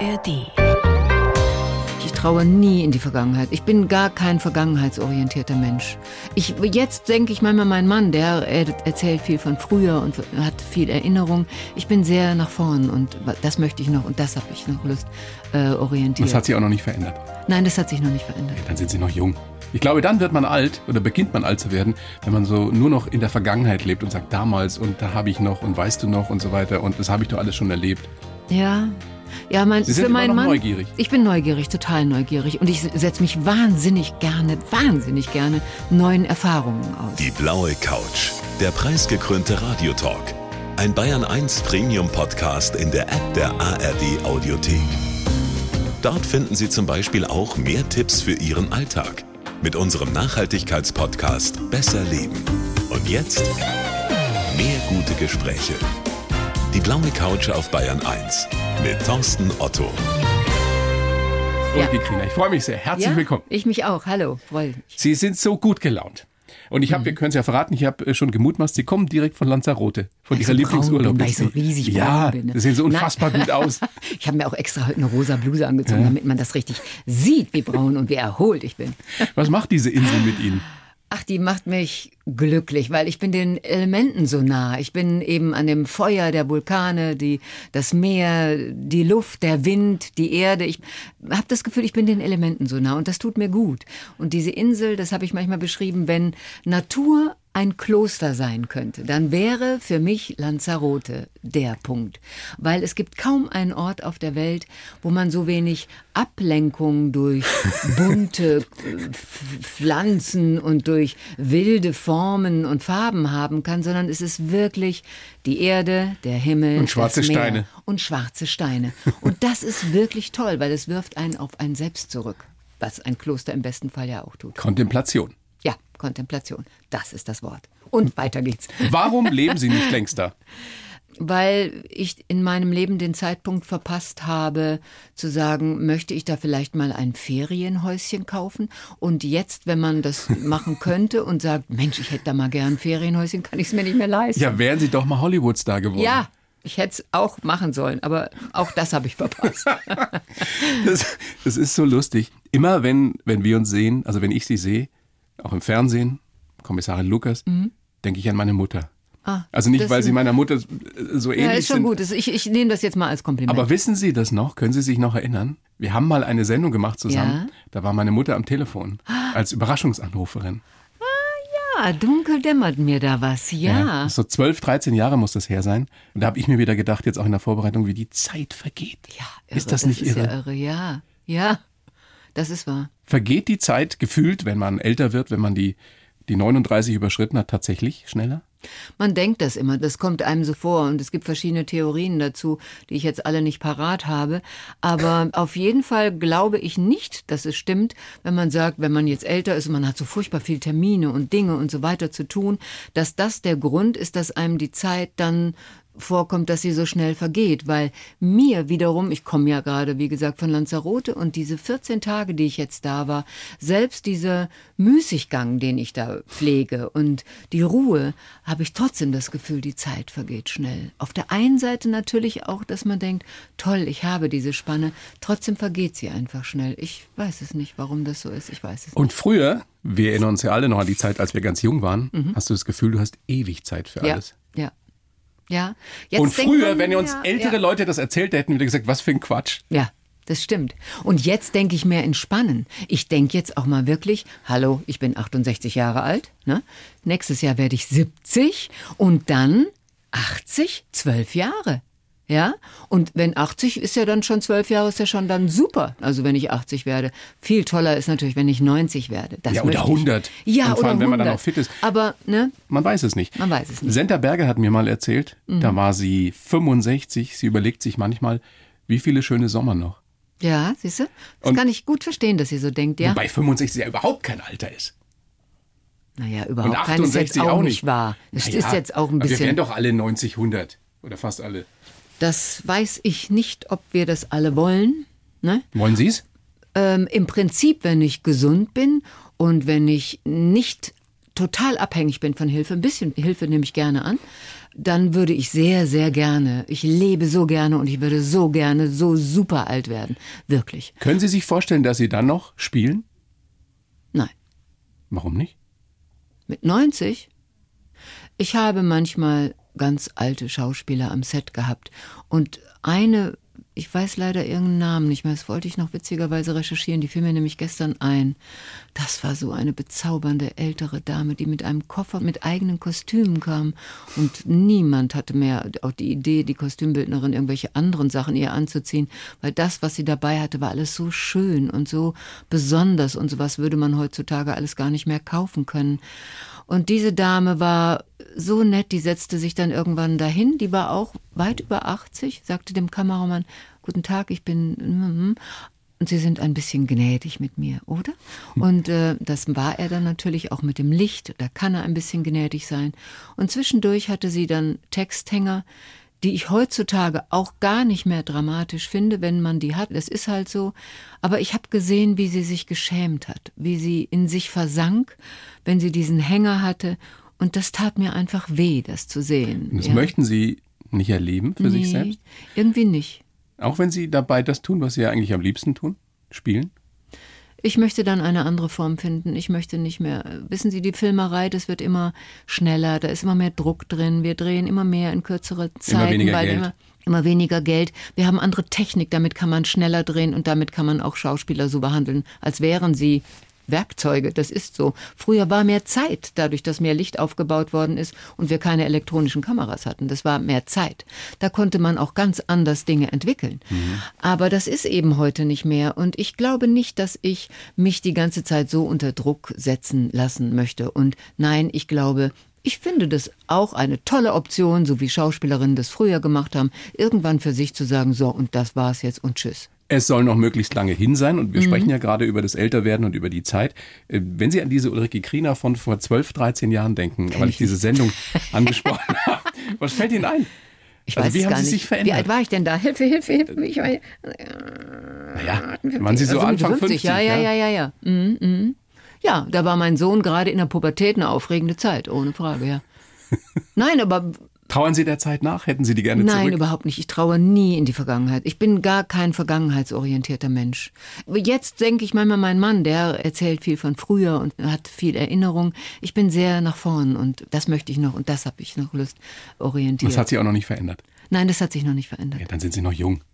ARD. Ich traue nie in die Vergangenheit. Ich bin gar kein vergangenheitsorientierter Mensch. Ich, jetzt denke ich manchmal, mein Mann, der erzählt viel von früher und hat viel Erinnerung. Ich bin sehr nach vorn und das möchte ich noch und das habe ich noch Lust äh, orientiert. Das hat sich auch noch nicht verändert. Nein, das hat sich noch nicht verändert. Ja, dann sind Sie noch jung. Ich glaube, dann wird man alt oder beginnt man alt zu werden, wenn man so nur noch in der Vergangenheit lebt und sagt damals und da habe ich noch und weißt du noch und so weiter und das habe ich doch alles schon erlebt. Ja, ja, mein, Sie sind für meinen Mann. neugierig. Ich bin neugierig, total neugierig. Und ich setze mich wahnsinnig gerne, wahnsinnig gerne neuen Erfahrungen aus. Die blaue Couch. Der preisgekrönte Radiotalk. Ein Bayern 1 Premium Podcast in der App der ARD Audiothek. Dort finden Sie zum Beispiel auch mehr Tipps für Ihren Alltag mit unserem Nachhaltigkeitspodcast Besser Leben. Und jetzt mehr gute Gespräche. Die blaue Couch auf Bayern 1 mit Thorsten Otto. Ja. Und Kikrina, ich freue mich sehr. Herzlich ja, willkommen. Ich mich auch. Hallo, freue. Sie sind so gut gelaunt. Und Mhm. ich habe, wir können es ja verraten, ich habe äh, schon gemutmaßt, Sie kommen direkt von Lanzarote, von Weil ich Ihrer so Lieblingsurlaub. bin, weil ich so riesig Ja, bin, ne? Sie sehen so Na- unfassbar gut aus. Ich habe mir auch extra heute eine rosa Bluse angezogen, damit man das richtig sieht, wie braun und wie erholt ich bin. Was macht diese Insel mit Ihnen? Ach, die macht mich glücklich, weil ich bin den Elementen so nah. Ich bin eben an dem Feuer der Vulkane, die, das Meer, die Luft, der Wind, die Erde. Ich habe das Gefühl, ich bin den Elementen so nah und das tut mir gut. Und diese Insel, das habe ich manchmal beschrieben, wenn Natur ein Kloster sein könnte, dann wäre für mich Lanzarote der Punkt. Weil es gibt kaum einen Ort auf der Welt, wo man so wenig Ablenkung durch bunte äh, Pflanzen und durch wilde Formen und Farben haben kann, sondern es ist wirklich die Erde, der Himmel Und schwarze Steine. und schwarze Steine. Und das ist wirklich toll, weil es wirft einen auf ein Selbst zurück, was ein Kloster im besten Fall ja auch tut. Kontemplation. Kontemplation, das ist das Wort. Und weiter geht's. Warum leben Sie nicht längst da? Weil ich in meinem Leben den Zeitpunkt verpasst habe, zu sagen, möchte ich da vielleicht mal ein Ferienhäuschen kaufen? Und jetzt, wenn man das machen könnte und sagt, Mensch, ich hätte da mal gern ein Ferienhäuschen, kann ich es mir nicht mehr leisten. Ja, wären Sie doch mal Hollywood-Star geworden. Ja, ich hätte es auch machen sollen, aber auch das habe ich verpasst. Das, das ist so lustig. Immer wenn, wenn wir uns sehen, also wenn ich Sie sehe, auch im Fernsehen, Kommissarin Lukas, denke ich an meine Mutter. Mhm. Ah, Also nicht, weil Sie meiner Mutter so ähnlich ja, ist schon sind. gut. Das- Ich, ich nehme das jetzt mal als Kompliment. Aber wissen Sie das noch? Können Sie sich noch erinnern? Wir haben mal eine Sendung gemacht zusammen. Ja. Da war meine Mutter am Telefon als Überraschungsanruferin. ja, dunkel dämmert mir da was. Ja. So 12, 13 Jahre muss das her sein. Und da habe ich mir wieder gedacht, jetzt auch in der Vorbereitung, wie die Zeit vergeht. Ja, Ist das nicht ist irre? Ja, irre? Ja, ja, das ist wahr. Vergeht die Zeit gefühlt, wenn man älter wird, wenn man die, die 39 überschritten hat, tatsächlich schneller? Man denkt das immer, das kommt einem so vor und es gibt verschiedene Theorien dazu, die ich jetzt alle nicht parat habe. Aber auf jeden Fall glaube ich nicht, dass es stimmt, wenn man sagt, wenn man jetzt älter ist und man hat so furchtbar viel Termine und Dinge und so weiter zu tun, dass das der Grund ist, dass einem die Zeit dann vorkommt, dass sie so schnell vergeht, weil mir wiederum, ich komme ja gerade, wie gesagt, von Lanzarote und diese 14 Tage, die ich jetzt da war, selbst dieser Müßiggang, den ich da pflege und die Ruhe, habe ich trotzdem das Gefühl, die Zeit vergeht schnell. Auf der einen Seite natürlich auch, dass man denkt, toll, ich habe diese Spanne, trotzdem vergeht sie einfach schnell. Ich weiß es nicht, warum das so ist, ich weiß es Und früher, wir erinnern uns ja alle noch an die Zeit, als wir ganz jung waren, hast du das Gefühl, du hast ewig Zeit für nicht. Ja, alles. ja, ja. Jetzt Und früher, man, wenn uns ja, ältere ja. Leute das erzählt hätten, wieder gesagt, was für ein Quatsch. Ja, das stimmt. Und jetzt denke ich mehr entspannen. Ich denke jetzt auch mal wirklich, hallo, ich bin 68 Jahre alt, ne? Nächstes Jahr werde ich 70 und dann 80, 12 Jahre. Ja? Und wenn 80 ist ja dann schon 12 Jahre, ist ja schon dann super. Also wenn ich 80 werde. Viel toller ist natürlich, wenn ich 90 werde. Das Ja, oder möchte ich. 100. Ja, Und vor allem, oder wenn man dann 100. auch fit ist. Aber, ne? Man weiß es nicht. Man weiß es nicht. Mhm. Senta Berger hat mir mal erzählt, da war sie 65, sie überlegt sich manchmal, wie viele schöne Sommer noch. Ja, siehst du? Das Und- kann ich gut verstehen, dass sie so denkt, ja. Wobei 65 ja überhaupt kein Alter ist. Naja, überhaupt keines jetzt 68 auch nicht wahr. Das Naja, ist jetzt auch ein aber Wir bisschen. werden doch alle 90, 100. Oder fast alle. Das weiß ich nicht, ob wir das alle wollen. Ne? Wollen Sie es? Ähm, Im Prinzip, wenn ich gesund bin und wenn ich nicht total abhängig bin von Hilfe, ein bisschen Hilfe nehme ich gerne an, dann würde ich sehr, sehr gerne, ich lebe so gerne und ich würde so gerne so super alt werden. Wirklich. Können Sie sich vorstellen, dass Sie dann noch spielen? Nein. Warum nicht? Mit 90? Ich habe manchmal ganz alte Schauspieler am Set gehabt und eine ich weiß leider irgendeinen Namen nicht mehr, das wollte ich noch witzigerweise recherchieren, die fiel mir nämlich gestern ein. Das war so eine bezaubernde ältere Dame, die mit einem Koffer mit eigenen Kostümen kam und niemand hatte mehr auch die Idee, die Kostümbildnerin irgendwelche anderen Sachen ihr anzuziehen, weil das, was sie dabei hatte, war alles so schön und so besonders und sowas würde man heutzutage alles gar nicht mehr kaufen können. Und diese Dame war so nett, die setzte sich dann irgendwann dahin. Die war auch weit über 80, sagte dem Kameramann, guten Tag, ich bin... Mhm. Und Sie sind ein bisschen gnädig mit mir, oder? Und äh, das war er dann natürlich auch mit dem Licht. Da kann er ein bisschen gnädig sein. Und zwischendurch hatte sie dann Texthänger, die ich heutzutage auch gar nicht mehr dramatisch finde, wenn man die hat. Das ist halt so. Aber ich habe gesehen, wie sie sich geschämt hat, wie sie in sich versank, wenn sie diesen Hänger hatte. Und das tat mir einfach weh, das zu sehen. Und das ja. möchten Sie nicht erleben für nee, sich selbst? Irgendwie nicht. Auch wenn Sie dabei das tun, was Sie ja eigentlich am liebsten tun? Spielen? Ich möchte dann eine andere Form finden. Ich möchte nicht mehr. Wissen Sie, die Filmerei, das wird immer schneller, da ist immer mehr Druck drin. Wir drehen immer mehr in kürzere Zeiten, immer weniger weil Geld. immer immer weniger Geld. Wir haben andere Technik, damit kann man schneller drehen und damit kann man auch Schauspieler so behandeln, als wären sie Werkzeuge, das ist so. Früher war mehr Zeit, dadurch, dass mehr Licht aufgebaut worden ist und wir keine elektronischen Kameras hatten. Das war mehr Zeit. Da konnte man auch ganz anders Dinge entwickeln. Mhm. Aber das ist eben heute nicht mehr. Und ich glaube nicht, dass ich mich die ganze Zeit so unter Druck setzen lassen möchte. Und nein, ich glaube, ich finde das auch eine tolle Option, so wie Schauspielerinnen das früher gemacht haben, irgendwann für sich zu sagen, so, und das war's jetzt und tschüss. Es soll noch möglichst lange hin sein und wir mhm. sprechen ja gerade über das Älterwerden und über die Zeit. Äh, wenn Sie an diese Ulrike Kriener von vor 12, 13 Jahren denken, weil ich, diese Sendung angesprochen habe, was fällt Ihnen ein? Ich also weiß wie haben Sie nicht. sich verändert? Wie alt war ich denn da? Hilfe, Hilfe, Hilfe. Ich war, naja, waren Sie so also Anfang 50? 50 ja, ja, ja, ja, ja. Mhm, mhm. Ja, da war mein Sohn gerade in der Pubertät eine aufregende Zeit, ohne Frage, ja. Nein, aber Trauern Sie der Zeit nach? Hätten Sie die gerne Nein, zurück? Nein, überhaupt nicht. Ich traue nie in die Vergangenheit. Ich bin gar kein vergangenheitsorientierter Mensch. Jetzt denke ich manchmal, mein Mann, der erzählt viel von früher und hat viel Erinnerung. Ich bin sehr nach vorn und das möchte ich noch und das habe ich noch Lust orientiert. Das hat sich auch noch nicht verändert? Nein, das hat sich noch nicht verändert. Ja, dann sind Sie noch jung.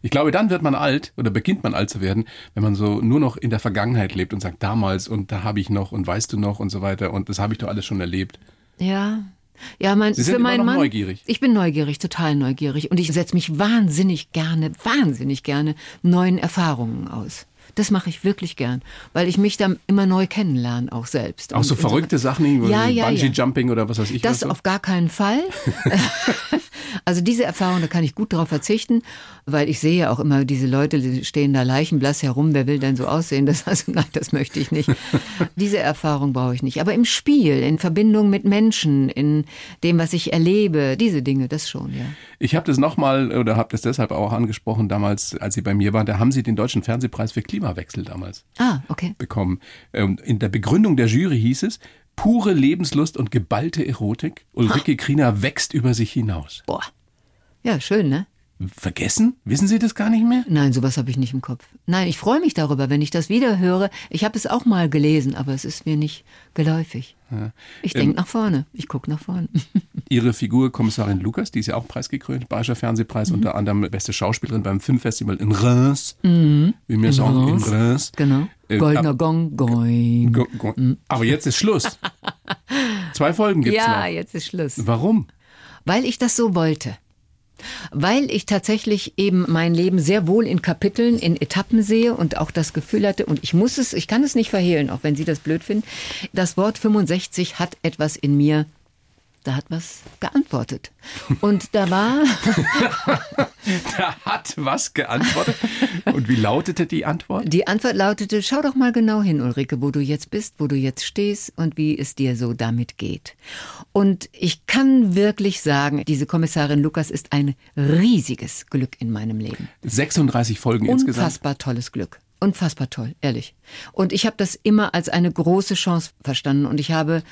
Ich glaube, dann wird man alt oder beginnt man alt zu werden, wenn man so nur noch in der Vergangenheit lebt und sagt, damals und da habe ich noch und weißt du noch und so weiter und das habe ich doch alles schon erlebt. Ja, ja, mein, Sie sind für meinen immer noch Mann, neugierig. Ich bin neugierig, total neugierig. Und ich setze mich wahnsinnig gerne, wahnsinnig gerne neuen Erfahrungen aus. Das mache ich wirklich gern, weil ich mich dann immer neu kennenlerne, auch selbst. Auch so verrückte so, Sachen, ja, ja, Bungee-Jumping ja. oder was weiß ich. Das was auf gar keinen Fall. also diese Erfahrung, da kann ich gut darauf verzichten, weil ich sehe auch immer, diese Leute die stehen da leichenblass herum, wer will denn so aussehen? Das, also nein, das möchte ich nicht. diese Erfahrung brauche ich nicht. Aber im Spiel, in Verbindung mit Menschen, in dem, was ich erlebe, diese Dinge, das schon, ja. Ich habe das nochmal oder habe das deshalb auch angesprochen damals, als Sie bei mir waren. Da haben Sie den Deutschen Fernsehpreis für Klimawechsel damals ah, okay. bekommen. Ähm, in der Begründung der Jury hieß es, pure Lebenslust und geballte Erotik. Ulrike Kriener wächst über sich hinaus. Boah. Ja, schön, ne? Vergessen? Wissen Sie das gar nicht mehr? Nein, sowas habe ich nicht im Kopf. Nein, ich freue mich darüber, wenn ich das wieder höre. Ich habe es auch mal gelesen, aber es ist mir nicht geläufig. Ja. Ich denke ähm, nach vorne. Ich gucke nach vorne. Ihre Figur Kommissarin Lukas, die ist ja auch preisgekrönt, Bayerischer Fernsehpreis, mhm. unter anderem beste Schauspielerin beim Filmfestival in Reims. Mhm. Wie wir sagen, in Reims. Genau. Äh, Goldener Gong, Going. Go, go. Mhm. Aber jetzt ist Schluss. Zwei Folgen gibt es ja, noch. Ja, jetzt ist Schluss. Warum? Weil ich das so wollte. Weil ich tatsächlich eben mein Leben sehr wohl in Kapiteln, in Etappen sehe und auch das Gefühl hatte, und ich muss es, ich kann es nicht verhehlen, auch wenn Sie das blöd finden, das Wort 65 hat etwas in mir da hat was geantwortet. Und da war. da hat was geantwortet. Und wie lautete die Antwort? Die Antwort lautete: Schau doch mal genau hin, Ulrike, wo du jetzt bist, wo du jetzt stehst und wie es dir so damit geht. Und ich kann wirklich sagen, diese Kommissarin Lukas ist ein riesiges Glück in meinem Leben. 36 Folgen Unfassbar insgesamt. Unfassbar tolles Glück. unfassbar toll, ehrlich. Und ich habe das immer als eine große Chance verstanden. Und ich habe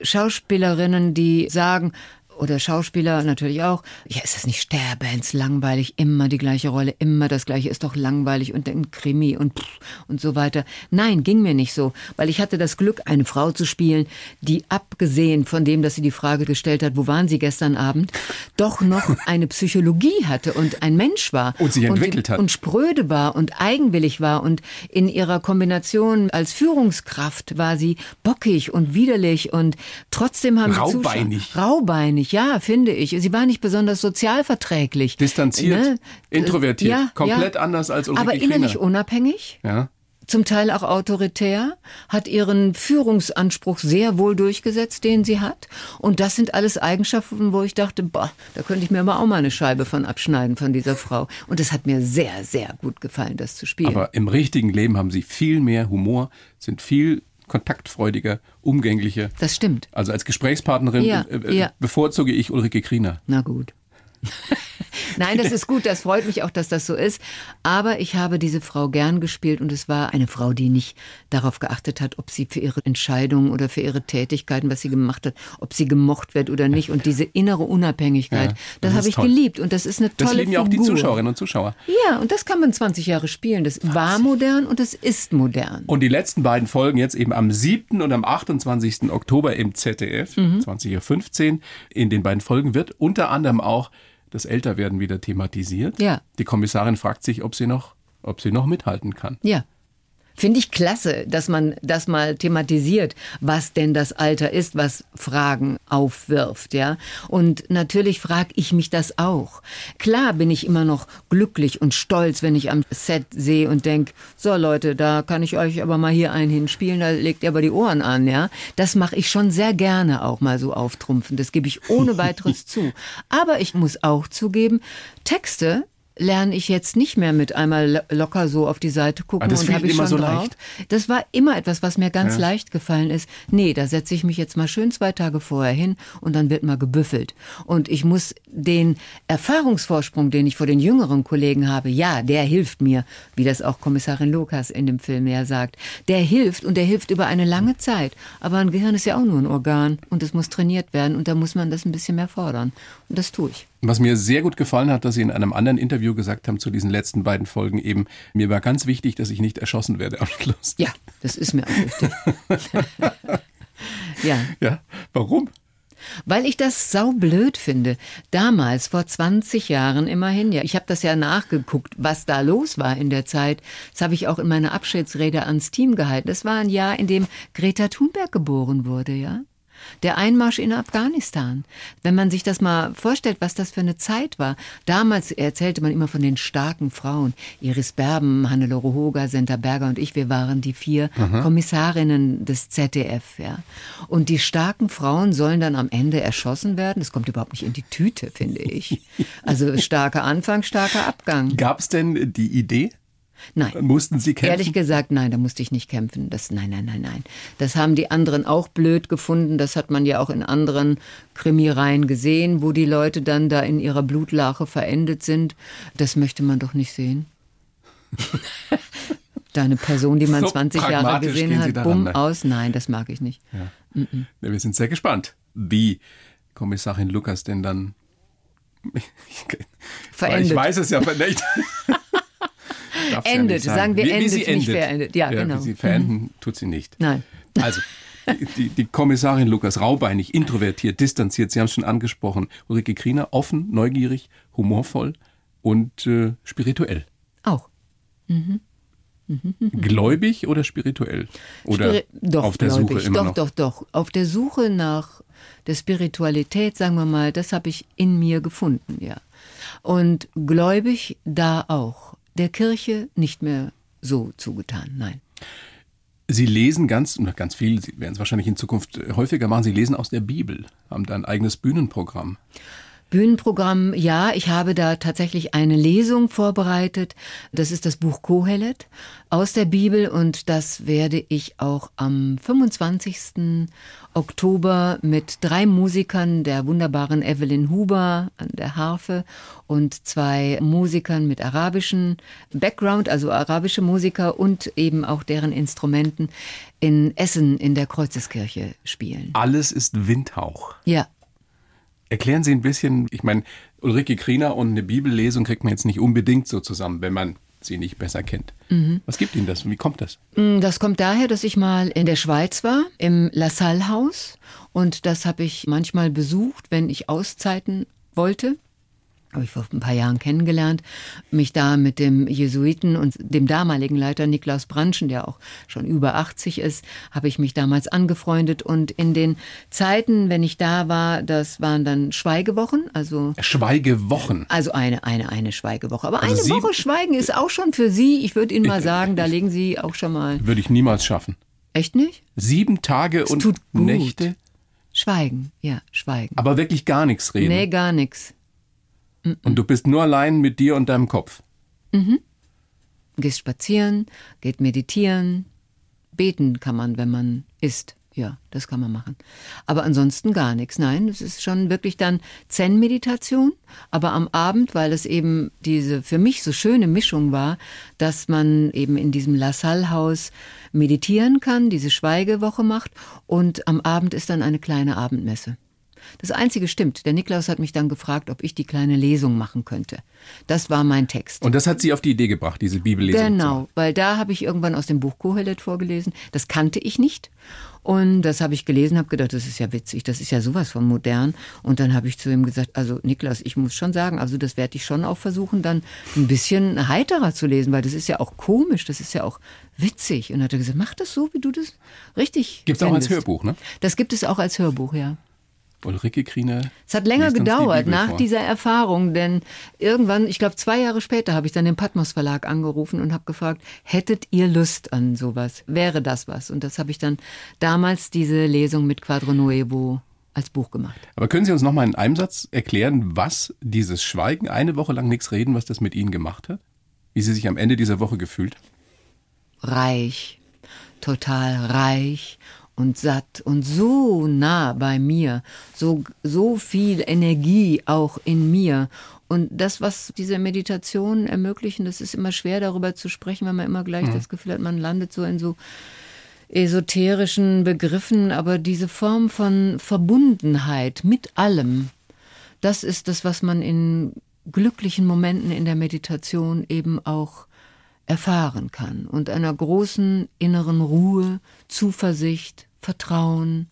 Schauspielerinnen, die sagen, oder Schauspieler natürlich auch. Ja, ist das nicht Sterbands langweilig? Immer die gleiche Rolle, immer das gleiche, ist doch langweilig und ein Krimi und pff, und so weiter. Nein, ging mir nicht so, weil ich hatte das Glück, eine Frau zu spielen, die abgesehen von dem, dass sie die Frage gestellt hat, wo waren Sie gestern Abend, doch noch eine Psychologie hatte und ein Mensch war. Und sich entwickelt und, hat. Und spröde war und eigenwillig war und in ihrer Kombination als Führungskraft war sie bockig und widerlich und trotzdem haben Raubeinig. die Zuschauer, raubeinig, ja, finde ich. Sie war nicht besonders sozialverträglich. Distanziert, Ne? introvertiert, Ja, komplett ja. anders als Ulrike Aber innerlich Kriener. unabhängig, Ja. zum Teil auch autoritär, hat ihren Führungsanspruch sehr wohl durchgesetzt, den sie hat. Und das sind alles Eigenschaften, wo ich dachte, boah, da könnte ich mir aber auch mal eine Scheibe von abschneiden von dieser Frau. Und es hat mir sehr, sehr gut gefallen, das zu spielen. Aber im richtigen Leben haben sie viel mehr Humor, sind viel kontaktfreudiger, umgänglicher. das stimmt. Also als Gesprächspartnerin Ja, äh, äh, ja. bevorzuge ich Ulrike Kriener. Na gut. Nein, das ist gut, das freut mich auch, dass das so ist. Aber ich habe diese Frau gern gespielt und es war eine Frau, die nicht darauf geachtet hat, ob sie für ihre Entscheidungen oder für ihre Tätigkeiten, was sie gemacht hat, ob sie gemocht wird oder nicht. Und diese innere Unabhängigkeit, Ja, das, das habe ich toll. geliebt und das ist eine tolle Das lieben ja auch die. Zuschauerinnen und Zuschauer. Ja, und das kann man 20 Jahre spielen. Das war modern und es ist modern. Und die letzten beiden Folgen jetzt eben am 7. und am 28. Oktober im ZDF, Mhm. 20.15 Uhr. In den beiden Folgen wird unter anderem auch das Älterwerden wieder thematisiert. Ja. Die Kommissarin fragt sich, ob sie noch, ob sie noch mithalten kann. Ja. Finde ich klasse, dass man das mal thematisiert, was denn das Alter ist, was Fragen aufwirft, ja. Und natürlich frage ich mich das auch. Klar bin ich immer noch glücklich und stolz, wenn ich am Set sehe und denk, so Leute, da kann ich euch aber mal hier einen hinspielen, da legt ihr aber die Ohren an, ja. Das mache ich schon sehr gerne auch mal so auftrumpfen. Das gebe ich ohne weiteres zu. Aber ich muss auch zugeben, Texte lerne ich jetzt nicht mehr mit einmal lo- locker so auf die Seite gucken Ah, das und habe ich immer schon so drauf. leicht? Das war immer etwas, was mir ganz Ja. leicht gefallen ist. Nee, da setze ich mich jetzt mal schön zwei Tage vorher hin und dann wird mal gebüffelt. Und ich muss den Erfahrungsvorsprung, den ich vor den jüngeren Kollegen habe, ja, der hilft mir, wie das auch Kommissarin Lukas in dem Film ja sagt. Der hilft und der hilft über eine lange Zeit. Aber ein Gehirn ist ja auch nur ein Organ und es muss trainiert werden und da muss man das ein bisschen mehr fordern. Und das tue ich. Was mir sehr gut gefallen hat, dass Sie in einem anderen Interview gesagt haben zu diesen letzten beiden Folgen eben, mir war ganz wichtig, dass ich nicht erschossen werde am Schluss. Ja, das ist mir auch wichtig. ja. Ja, warum? Weil ich das saublöd finde. Damals, vor 20 Jahren immerhin, ja, ich habe das ja nachgeguckt, was da los war in der Zeit. Das habe ich auch in meiner Abschiedsrede ans Team gehalten. Das war ein Jahr, in dem Greta Thunberg geboren wurde, ja. Der Einmarsch in Afghanistan. Wenn man sich das mal vorstellt, was das für eine Zeit war. Damals erzählte man immer von den starken Frauen. Iris Berben, Hannelore Hoger, Senta Berger und ich, wir waren die vier Kommissarinnen des ZDF, ja. Und die starken Frauen sollen dann am Ende erschossen werden. Das kommt überhaupt nicht in die Tüte, finde ich. Also starker Anfang, starker Abgang. Gab es denn die Idee? Nein. Mussten Sie kämpfen? Ehrlich gesagt, nein, da musste ich nicht kämpfen. Das, nein, nein, nein, nein. Das haben die anderen auch blöd gefunden. Das hat man ja auch in anderen Krimireihen gesehen, wo die Leute dann da in ihrer Blutlache verendet sind. Das möchte man doch nicht sehen. da eine Person, die man So 20 Jahre gesehen hat, bumm, ne? aus. Nein, das mag ich nicht. Ja, wir sind sehr gespannt, wie Kommissarin Lukas denn dann. Verendet. Ich weiß es ja nicht. Darf's ja Endet. nicht sagen. Wir wie, wie endet, sie nicht endet. verendet. Ja, genau. Wie sie verenden, tut sie nicht. Nein. Also, die, die, Kommissarin Lukas, raubeinig, introvertiert, distanziert, Sie haben es schon angesprochen. Ulrike Kriener, offen, neugierig, humorvoll und äh, spirituell. Auch. Gläubig oder spirituell? Oder Spiri- doch, auf der glaub Suche immer doch, noch? Doch, doch, Auf der Suche nach der Spiritualität, sagen wir mal, das habe ich in mir gefunden, ja. Und gläubig da auch. Der Kirche nicht mehr so zugetan, nein. Sie lesen ganz, ganz viel, Sie werden es wahrscheinlich in Zukunft häufiger machen, Sie lesen aus der Bibel, haben da ein eigenes Bühnenprogramm. Bühnenprogramm, ja, ich habe da tatsächlich eine Lesung vorbereitet. Das ist das Buch Kohelet aus der Bibel und das werde ich auch am 25. Oktober mit drei Musikern, der wunderbaren Evelyn Huber an der Harfe und zwei Musikern mit arabischem Background, also arabische Musiker und eben auch deren Instrumenten in Essen in der Kreuzeskirche spielen. Alles ist Windhauch. Ja. Erklären Sie ein bisschen, ich meine, Ulrike Kriener und eine Bibellesung kriegt man jetzt nicht unbedingt so zusammen, wenn man sie nicht besser kennt. Mhm. Was gibt Ihnen das? Wie kommt das? Mm, das kommt daher, dass ich mal in der Schweiz war, im La Salle Haus. Und das habe ich manchmal besucht, wenn ich Auszeiten wollte habe ich vor ein paar Jahren kennengelernt, mich da mit dem Jesuiten und dem damaligen Leiter Niklaus Branschen, der auch schon über 80 ist, habe ich mich damals angefreundet und in den Zeiten, wenn ich da war, das waren dann Schweigewochen, also Schweigewochen. Also eine eine eine Schweigewoche, aber also eine Woche Schweigen ist auch schon für Sie, ich würde Ihnen mal sagen, da legen Sie auch schon mal Würde ich niemals schaffen. Echt nicht? Sieben Tage es und Nächte Schweigen, ja, schweigen. Aber wirklich gar nichts reden. Nee, gar nichts. Und du bist nur allein mit dir und deinem Kopf. Mhm. Gehst spazieren, geht meditieren, beten kann man, wenn man isst. Ja, das kann man machen. Aber ansonsten gar nichts. Nein, es ist schon wirklich dann Zen-Meditation. Aber am Abend, weil es eben diese für mich so schöne Mischung war, dass man eben in diesem La Salle-Haus meditieren kann, diese Schweigewoche macht und am Abend ist dann eine kleine Abendmesse. Das Einzige stimmt. Der Niklaus hat mich dann gefragt, ob ich die kleine Lesung machen könnte. Das war mein Text. Und das hat Sie auf die Idee gebracht, diese Bibellesung? Genau, weil da habe ich irgendwann aus dem Buch Kohelet vorgelesen. Das kannte ich nicht. Und das habe ich gelesen, habe gedacht, das ist ja witzig, das ist ja sowas von modern. Und dann habe ich zu ihm gesagt, also Niklas, ich muss schon sagen, also das werde ich schon auch versuchen, dann ein bisschen heiterer zu lesen, weil das ist ja auch komisch, das ist ja auch witzig. Und dann hat er gesagt, mach das so, wie du das richtig Gibt es auch als Hörbuch, ne? Das gibt es auch als Hörbuch, ja. Ulrike Kriener. Es hat länger gedauert nach vor. dieser Erfahrung, denn irgendwann, ich glaube zwei Jahre später, habe ich dann den Patmos Verlag angerufen und habe gefragt, hättet ihr Lust an sowas? Wäre das was? Und das habe ich dann damals diese Lesung mit Quadro Nuevo als Buch gemacht. Aber können Sie uns noch mal in einem Satz erklären, was dieses Schweigen, eine Woche lang nichts reden, was das mit Ihnen gemacht hat? Wie Sie sich am Ende dieser Woche gefühlt? Reich, total reich und satt und so nah bei mir, so, so viel Energie auch in mir. Und das, was diese Meditationen ermöglichen, das ist immer schwer darüber zu sprechen, weil man immer gleich mhm. das Gefühl hat, man landet so in so esoterischen Begriffen, aber diese Form von Verbundenheit mit allem, das ist das, was man in glücklichen Momenten in der Meditation eben auch erfahren kann und einer großen inneren Ruhe, Zuversicht, Vertrauen.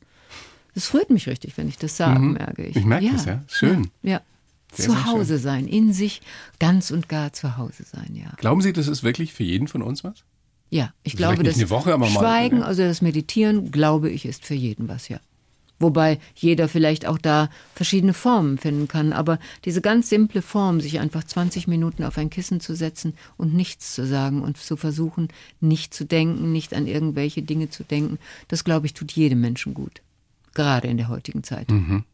Es rührt mich richtig, wenn ich das sage, mhm. merke ich. Ich merke ja. das, ja. Schön. Ja. ja. Sehr, zu Hause sein, in sich ganz und gar zu Hause sein, ja. Glauben Sie, das ist wirklich für jeden von uns was? Ja, ich glaube, das Woche, Schweigen, mal, ja. also das Meditieren, glaube ich, ist für jeden was, ja. Wobei jeder vielleicht auch da verschiedene Formen finden kann. Aber diese ganz simple Form, sich einfach 20 Minuten auf ein Kissen zu setzen und nichts zu sagen und zu versuchen, nicht zu denken, nicht an irgendwelche Dinge zu denken, das glaube ich, tut jedem Menschen gut. Gerade in der heutigen Zeit. Mhm.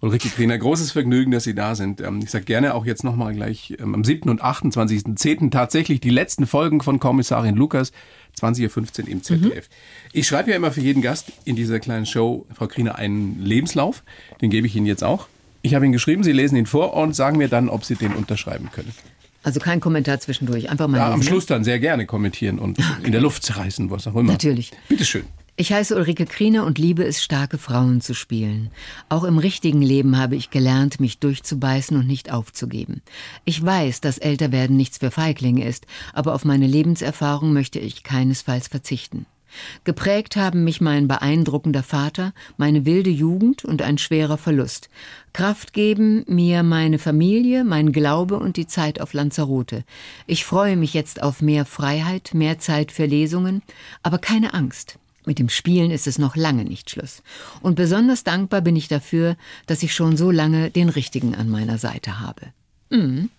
Ulrike Kriener, großes Vergnügen, dass Sie da sind. Ähm, ich sage gerne auch jetzt nochmal gleich ähm, am 7. und 28.10. tatsächlich die letzten Folgen von Kommissarin Lukas, 20.15 Uhr im ZDF. Mhm. Ich schreibe ja immer für jeden Gast in dieser kleinen Show, Frau Kriener, einen Lebenslauf. Den gebe ich Ihnen jetzt auch. Ich habe ihn geschrieben, Sie lesen ihn vor und sagen mir dann, ob Sie den unterschreiben können. Also kein Kommentar zwischendurch, einfach mal. Ja, lesen, am ne? Schluss dann sehr gerne kommentieren und okay. in der Luft zerreißen, was auch immer. Natürlich. Bitteschön. Ich heiße Ulrike Kriener und liebe es, starke Frauen zu spielen. Auch im richtigen Leben habe ich gelernt, mich durchzubeißen und nicht aufzugeben. Ich weiß, dass Älterwerden nichts für Feiglinge ist, aber auf meine Lebenserfahrung möchte ich keinesfalls verzichten. Geprägt haben mich mein beeindruckender Vater, meine wilde Jugend und ein schwerer Verlust. Kraft geben mir meine Familie, mein Glaube und die Zeit auf Lanzarote. Ich freue mich jetzt auf mehr Freiheit, mehr Zeit für Lesungen, aber keine Angst. Mit dem Spielen ist es noch lange nicht Schluss. Und besonders dankbar bin ich dafür, dass ich schon so lange den Richtigen an meiner Seite habe. Mhm.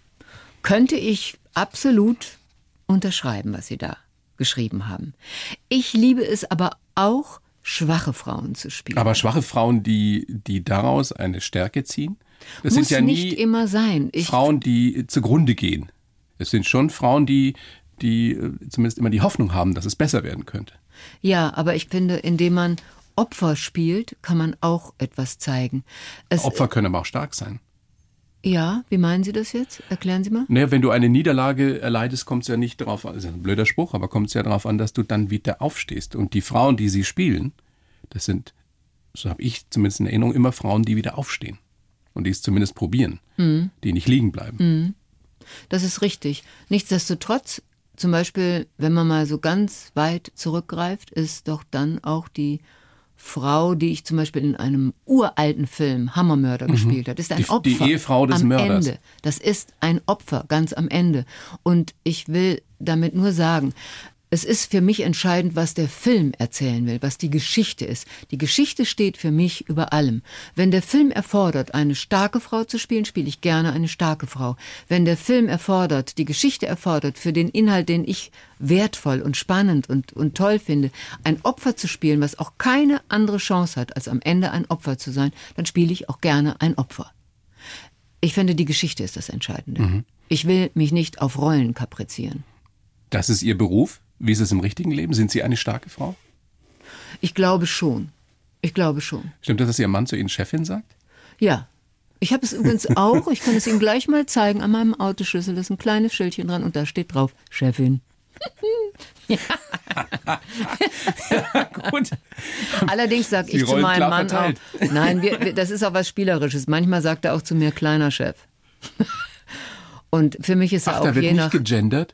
Könnte ich absolut unterschreiben, was Sie da geschrieben haben. Ich liebe es aber auch, schwache Frauen zu spielen. Aber schwache Frauen, die, die daraus eine Stärke ziehen? Das Muss sind ja nicht immer sein. Ich, Frauen, die zugrunde gehen. Es sind schon Frauen, die, die äh, zumindest immer die Hoffnung haben, dass es besser werden könnte. Ja, aber ich finde, indem man Opfer spielt, kann man auch etwas zeigen. Es, Opfer können aber auch stark sein. ja, wie meinen Sie das jetzt? Erklären Sie mal. Naja, wenn du eine Niederlage erleidest, kommt es ja nicht darauf an, das ist ein blöder Spruch, aber kommt es ja darauf an, dass du dann wieder aufstehst. Und die Frauen, die sie spielen, das sind, so habe ich zumindest in Erinnerung, immer Frauen, die wieder aufstehen. Und die es zumindest probieren, die nicht liegen bleiben. Das ist richtig. Nichtsdestotrotz, zum Beispiel, wenn man mal so ganz weit zurückgreift, ist doch dann auch die Frau, die ich zum Beispiel in einem uralten Film Hammermörder gespielt hat, ist ein Mhm. Die- Opfer. die Ehefrau des am Mörders. Ende. Das ist ein Opfer ganz am Ende. Und ich will damit nur sagen, es ist für mich entscheidend, was der Film erzählen will, was die Geschichte ist. Die Geschichte steht für mich über allem. Wenn der Film erfordert, eine starke Frau zu spielen, spiele ich gerne eine starke Frau. Wenn der Film erfordert, die Geschichte erfordert, für den Inhalt, den ich wertvoll und spannend und, und toll finde, ein Opfer zu spielen, was auch keine andere Chance hat, als am Ende ein Opfer zu sein, dann spiele ich auch gerne ein Opfer. Ich finde, die Geschichte ist das Entscheidende. Ich will mich nicht auf Rollen kaprizieren. Das ist ihr Beruf. Wie ist es im richtigen Leben? Sind Sie eine starke Frau? Ich glaube schon. Ich glaube schon. Stimmt das, dass Ihr Mann zu Ihnen Chefin sagt? Ja. Ich habe es übrigens auch, ich kann es Ihnen gleich mal zeigen, an meinem Autoschlüssel ist ein kleines Schildchen dran und da steht drauf, Chefin. Gut. Allerdings sage ich zu meinem Mann verteilt. auch, nein, wir, wir, das ist auch was Spielerisches. Manchmal sagt er auch zu mir, kleiner Chef. Und für mich ist er Ach, auch da wird je nicht nach... gegendert?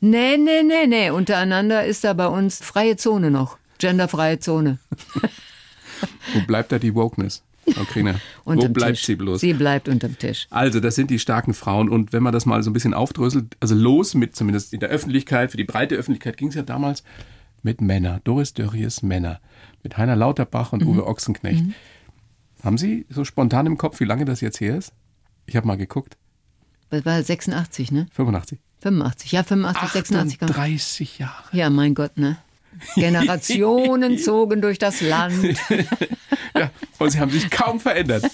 Nee, nee, nee, nee. Untereinander ist da bei uns freie Zone noch. Genderfreie Zone. Wo bleibt da die Wokeness, Frau Kriener? Wo bleibt Tisch. sie bloß? Sie bleibt unterm Tisch. Also, das sind die starken Frauen. Und wenn man das mal so ein bisschen aufdröselt, also los mit zumindest in der Öffentlichkeit, für die breite Öffentlichkeit ging es ja damals mit Männer. Doris Dörries Männer. Mit Heiner Lauterbach und Uwe Ochsenknecht. Haben Sie so spontan im Kopf, wie lange das jetzt her ist? Ich habe mal geguckt. Das war 86, ne? 85. 85. Ja, 85, 86. kam- 30 Jahre. Ja, mein Gott, ne? Generationen zogen durch das Land. Ja, und sie haben sich kaum verändert.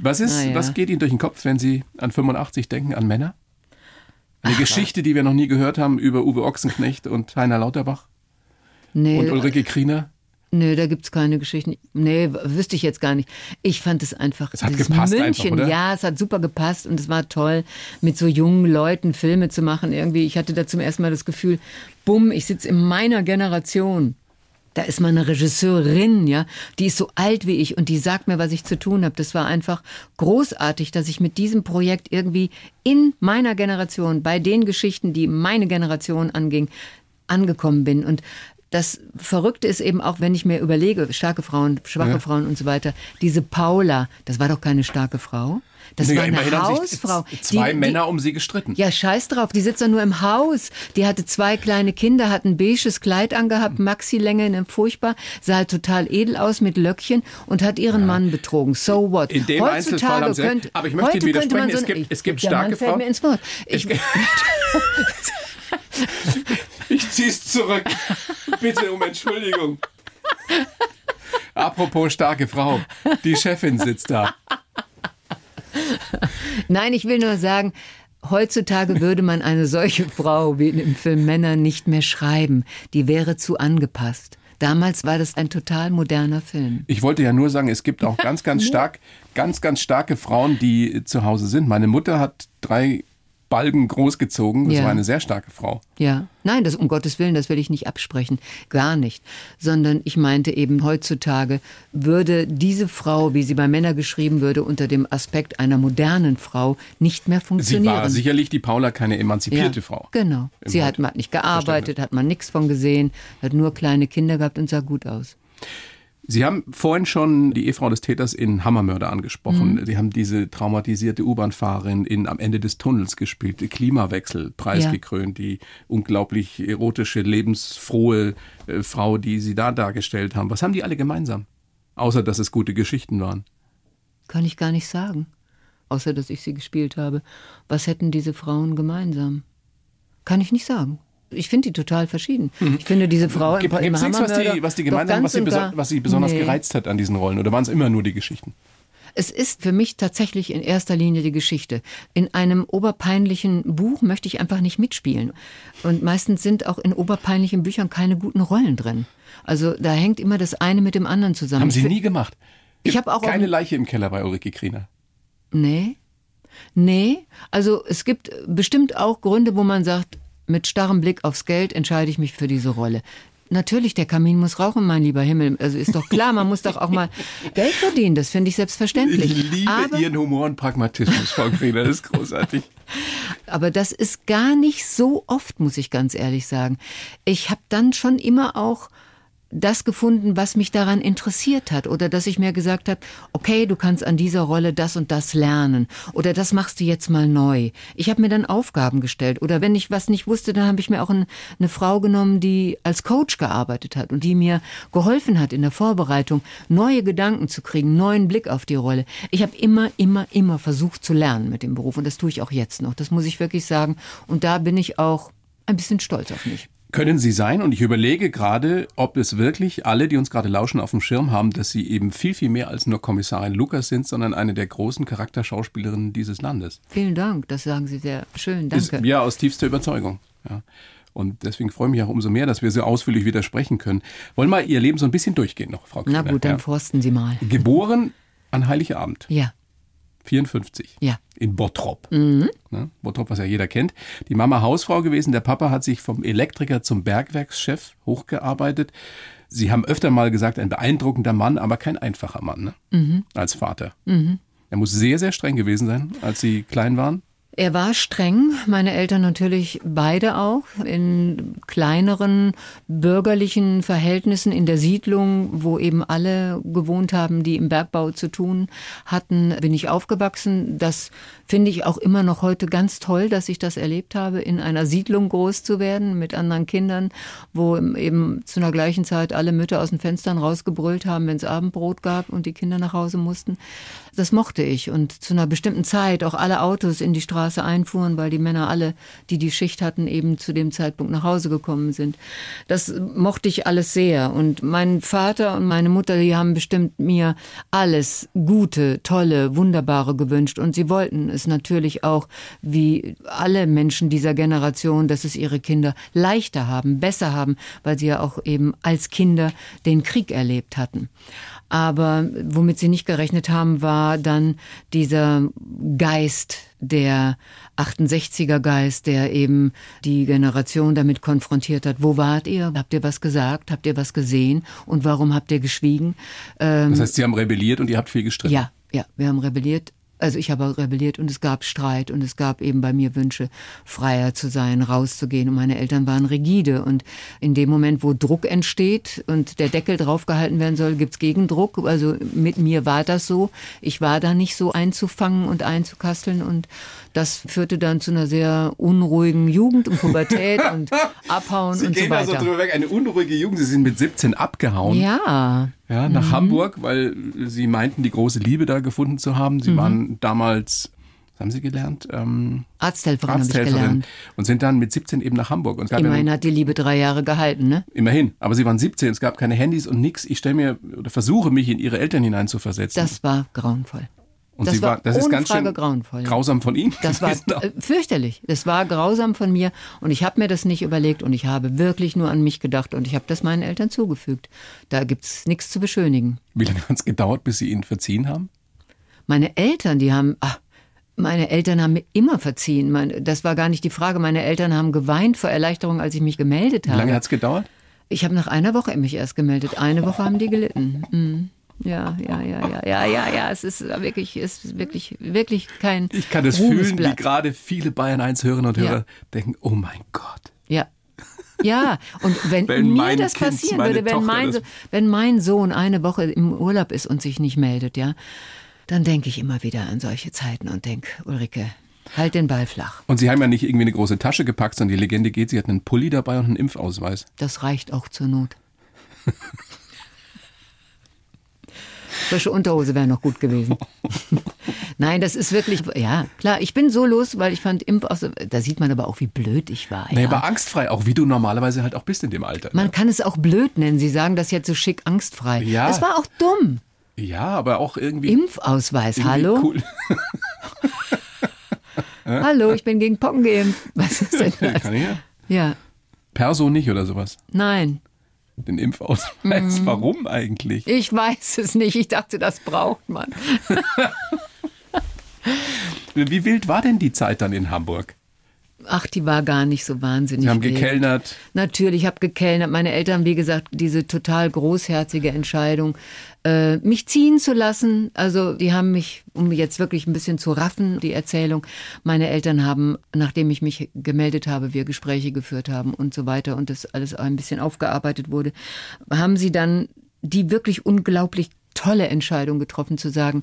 Was ist, Na ja. was geht Ihnen durch den Kopf, wenn Sie an 85 denken, an Männer? Eine Geschichte, die wir noch nie gehört haben über Uwe Ochsenknecht und Heiner Lauterbach Nee, und Ulrike Kriener. Nee, da gibt's keine Geschichten. Nee, wüsste ich jetzt gar nicht. Ich fand es einfach. Es hat gepasst einfach, München, oder? ja, es hat super gepasst und es war toll, mit so jungen Leuten Filme zu machen. Irgendwie, ich hatte da zum ersten Mal das Gefühl, bumm, ich sitze in meiner Generation. Da ist mal eine Regisseurin, ja, die ist so alt wie ich und die sagt mir, was ich zu tun habe. Das war einfach großartig, dass ich mit diesem Projekt irgendwie in meiner Generation, bei den Geschichten, die meine Generation anging, angekommen bin. Und das Verrückte ist eben auch, wenn ich mir überlege, starke Frauen, schwache Ja. Frauen und so weiter, diese Paula, das war doch keine starke Frau. Das Naja, war eine Hausfrau. Zwei die, die, Männer um sie gestritten. ja, scheiß drauf, die sitzt doch nur im Haus. Die hatte zwei kleine Kinder, hat ein beiges Kleid angehabt, Maxi-Länge, in einem furchtbar, sah halt total edel aus mit Löckchen und hat ihren Mann betrogen. So what? In dem Einzelfall haben Sie könnte, Aber ich möchte heute Ihnen könnte man widersprechen, so es gibt- es gibt Mann starke fällt Frauen. mir ins Wort. Ich, Ich zieh's zurück. Bitte um Entschuldigung. Apropos starke Frau. Die Chefin sitzt da. Nein, ich will nur sagen, heutzutage würde man eine solche Frau wie im Film Männer nicht mehr schreiben. Die wäre zu angepasst. Damals war das ein total moderner Film. Ich wollte ja nur sagen, es gibt auch ganz, ganz stark, ganz, ganz starke Frauen, die zu Hause sind. Meine Mutter hat drei Balgen großgezogen. Das Ja. war eine sehr starke Frau. Ja, nein, das um Gottes Willen, das will ich nicht absprechen, gar nicht, sondern ich meinte eben heutzutage würde diese Frau, wie sie bei Männern geschrieben würde, unter dem Aspekt einer modernen Frau nicht mehr Sie funktionieren. war sicherlich die Paula keine ja, emanzipierte Frau. Genau. Sie hat, hat nicht gearbeitet, hat man nichts von gesehen, hat nur kleine Kinder gehabt und sah gut aus. Sie haben vorhin schon die Ehefrau des Täters in Hammermörder angesprochen. Mhm. Sie haben diese traumatisierte U-Bahn-Fahrerin in Am Ende des Tunnels gespielt, Klimawechsel preisgekrönt, die unglaublich erotische, lebensfrohe äh, Frau, die Sie da dargestellt haben. Was haben die alle gemeinsam? Außer, dass es gute Geschichten waren. Kann ich gar nicht sagen, außer dass ich sie gespielt habe. Was hätten diese Frauen gemeinsam? Kann ich nicht sagen. Ich finde die total verschieden. Ich finde diese Frau im, Gibt im nichts, was die, was die gemeinsam, ganz was sie, was sie besonders Nee. gereizt hat an diesen Rollen? Oder waren es immer nur die Geschichten? Es ist für mich tatsächlich in erster Linie die Geschichte. In einem oberpeinlichen Buch möchte ich einfach nicht mitspielen. Und meistens sind auch in oberpeinlichen Büchern keine guten Rollen drin. Also da hängt immer das eine mit dem anderen zusammen. Haben Sie nie gemacht? Ich habe auch keine Leiche im Keller bei Ulrike Kriener. Nee. Nee, also es gibt bestimmt auch Gründe, wo man sagt, mit starrem Blick aufs Geld entscheide ich mich für diese Rolle. Natürlich, der Kamin muss rauchen, mein lieber Himmel. Also ist doch klar, man muss doch auch mal Geld verdienen. Das finde ich selbstverständlich. Ich liebe aber, Ihren Humor und Pragmatismus, Frau Kriener. Das ist großartig. Aber das ist gar nicht so oft, muss ich ganz ehrlich sagen. Ich habe dann schon immer auch das gefunden, was mich daran interessiert hat oder dass ich mir gesagt habe, okay, du kannst an dieser Rolle das und das lernen oder das machst du jetzt mal neu. Ich habe mir dann Aufgaben gestellt oder wenn ich was nicht wusste, dann habe ich mir auch eine, eine Frau genommen, die als Coach gearbeitet hat und die mir geholfen hat in der Vorbereitung, neue Gedanken zu kriegen, neuen Blick auf die Rolle. Ich habe immer, immer, immer versucht zu lernen mit dem Beruf und das tue ich auch jetzt noch. Das muss ich wirklich sagen und da bin ich auch ein bisschen stolz auf mich können Sie sein. Und ich überlege gerade, ob es wirklich alle, die uns gerade lauschen, auf dem Schirm haben, dass Sie eben viel, viel mehr als nur Kommissarin Lukas sind, sondern eine der großen Charakterschauspielerinnen dieses Landes. Vielen Dank, das sagen Sie sehr schön. Danke. Ist, ja, aus tiefster Überzeugung. Ja. Und deswegen freue ich mich auch umso mehr, dass wir so ausführlich widersprechen können. Wollen wir Ihr Leben so ein bisschen durchgehen noch, Frau Krieger? Na gut, dann ja. forsten Sie mal. Geboren an Heiligabend. Ja. 54. Ja. In Bottrop. Mhm. Ne? Bottrop, was ja jeder kennt. Die Mama Hausfrau gewesen. Der Papa hat sich vom Elektriker zum Bergwerkschef hochgearbeitet. Sie haben öfter mal gesagt, ein beeindruckender Mann, aber kein einfacher Mann ne? mhm. als Vater. Mhm. Er muss sehr, sehr streng gewesen sein, als Sie klein waren. Er war streng, meine Eltern natürlich beide auch, in kleineren bürgerlichen Verhältnissen in der Siedlung, wo eben alle gewohnt haben, die im Bergbau zu tun hatten, bin ich aufgewachsen. Das finde ich auch immer noch heute ganz toll, dass ich das erlebt habe, in einer Siedlung groß zu werden mit anderen Kindern, wo eben zu einer gleichen Zeit alle Mütter aus den Fenstern rausgebrüllt haben, wenn es Abendbrot gab und die Kinder nach Hause mussten. Das mochte ich und zu einer bestimmten Zeit auch alle Autos in die Straße einfuhren, weil die Männer alle, die die Schicht hatten, eben zu dem Zeitpunkt nach Hause gekommen sind. Das mochte ich alles sehr. Und mein Vater und meine Mutter, die haben bestimmt mir alles Gute, Tolle, Wunderbare gewünscht. Und sie wollten es natürlich auch, wie alle Menschen dieser Generation, dass es ihre Kinder leichter haben, besser haben, weil sie ja auch eben als Kinder den Krieg erlebt hatten. Aber womit sie nicht gerechnet haben, war dann dieser Geist, der 68er Geist, der eben die Generation damit konfrontiert hat. Wo wart ihr? Habt ihr was gesagt? Habt ihr was gesehen? Und warum habt ihr geschwiegen? Ähm, das heißt, Sie haben rebelliert und ihr habt viel gestritten? Ja, ja, wir haben rebelliert also ich habe rebelliert und es gab Streit und es gab eben bei mir Wünsche, freier zu sein, rauszugehen. Und meine Eltern waren rigide. Und in dem Moment, wo Druck entsteht und der Deckel draufgehalten werden soll, gibt's Gegendruck. Also mit mir war das so. Ich war da nicht so einzufangen und einzukasteln. Und das führte dann zu einer sehr unruhigen Jugend und Pubertät und Abhauen Sie und so weiter. Sie gehen also drüber weg. Eine unruhige Jugend. Sie sind mit 17 abgehauen. Ja. Ja, nach mhm. Hamburg, weil Sie meinten, die große Liebe da gefunden zu haben. Sie mhm. waren damals was haben Sie gelernt? Ähm, Arzthelferin, Arzthelferin habe ich gelernt. Und sind dann mit 17 eben nach Hamburg. Und Immerhin ja, hat die Liebe drei Jahre gehalten, ne? Immerhin. Aber Sie waren 17, es gab keine Handys und nichts. Ich stelle mir oder versuche mich in Ihre Eltern hineinzuversetzen. Das war grauenvoll. Und das, war, das ist ganz schön grauenvoll. grausam von Ihnen. Das war äh, fürchterlich. Das war grausam von mir und ich habe mir das nicht überlegt und ich habe wirklich nur an mich gedacht und ich habe das meinen Eltern zugefügt. Da gibt's nichts zu beschönigen. Wie lange hat es gedauert, bis Sie Ihnen verziehen haben? Meine Eltern, die haben, ach, meine Eltern haben mir immer verziehen. Meine, das war gar nicht die Frage. Meine Eltern haben geweint vor Erleichterung, als ich mich gemeldet habe. Wie lange hat es gedauert? Ich habe nach einer Woche mich erst gemeldet. Eine Woche haben die gelitten. Mhm. Ja, ja, ja, ja, ja, ja, ja. Es ist wirklich, es ist wirklich, wirklich kein. Ich kann es fühlen, wie gerade viele Bayern 1 Hörerinnen und Hörer ja. denken, oh mein Gott. Ja. Ja, und wenn, wenn mir das kind, passieren würde, wenn mein, wenn mein Sohn eine Woche im Urlaub ist und sich nicht meldet, ja, dann denke ich immer wieder an solche Zeiten und denke, Ulrike, halt den Ball flach. Und Sie haben ja nicht irgendwie eine große Tasche gepackt, sondern die Legende geht, Sie hatten einen Pulli dabei und einen Impfausweis. Das reicht auch zur Not. Frische Unterhose wäre noch gut gewesen. Nein, das ist wirklich, ja, klar, ich bin so los, weil ich fand Impf, da sieht man aber auch, wie blöd ich war. Nee, ja. aber angstfrei, auch wie du normalerweise halt auch bist in dem Alter. Man ne? kann es auch blöd nennen. Sie sagen das jetzt so schick angstfrei. Ja. Das war auch dumm. Ja, aber auch irgendwie. Impfausweis, irgendwie hallo? Cool. Hallo, ich bin gegen Pocken geimpft. Was ist denn das? Kann ich ja. Ja, Perso nicht oder sowas. nein. Den Impfausweis. Warum eigentlich? Ich weiß es nicht. Ich dachte, das braucht man. Wie wild war denn die Zeit dann in Hamburg? Ach, die war gar nicht so wahnsinnig. Sie haben wild. gekellnert. Natürlich, ich habe gekellnert. Meine Eltern, wie gesagt, diese total großherzige Entscheidung, äh, mich ziehen zu lassen. Also die haben mich, um jetzt wirklich ein bisschen zu raffen, die Erzählung, meine Eltern haben, nachdem ich mich gemeldet habe, wir Gespräche geführt haben und so weiter und das alles ein bisschen aufgearbeitet wurde, haben sie dann die wirklich unglaublich tolle Entscheidung getroffen zu sagen,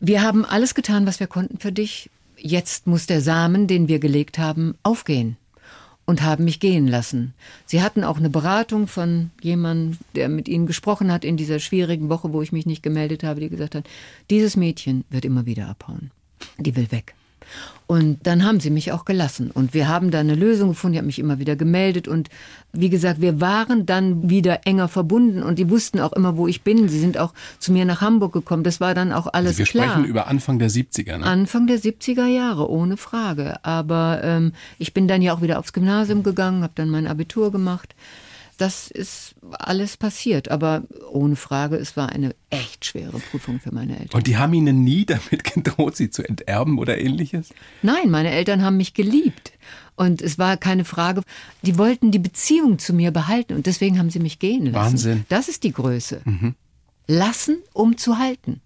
wir haben alles getan, was wir konnten für dich. Jetzt muss der Samen, den wir gelegt haben, aufgehen. Und haben mich gehen lassen. Sie hatten auch eine Beratung von jemandem, der mit ihnen gesprochen hat in dieser schwierigen Woche, wo ich mich nicht gemeldet habe, die gesagt hat, dieses Mädchen wird immer wieder abhauen. Die will weg. Und dann haben sie mich auch gelassen. Und wir haben da eine Lösung gefunden. Ich habe mich immer wieder gemeldet. Und wie gesagt, wir waren dann wieder enger verbunden. Und die wussten auch immer, wo ich bin. Sie sind auch zu mir nach Hamburg gekommen. Das war dann auch alles Wir klar. sprechen über Anfang der 70er. Ne? Anfang der 70er Jahre, ohne Frage. Aber ähm, ich bin dann ja auch wieder aufs Gymnasium gegangen, habe dann mein Abitur gemacht. Das ist alles passiert. Aber ohne Frage, es war eine echt schwere Prüfung für meine Eltern. Und die haben Ihnen nie damit gedroht, Sie zu enterben oder ähnliches? Nein, meine Eltern haben mich geliebt. Und es war keine Frage. Die wollten die Beziehung zu mir behalten und deswegen haben sie mich gehen lassen. Wahnsinn. Das ist die Größe. Lassen, um zu halten.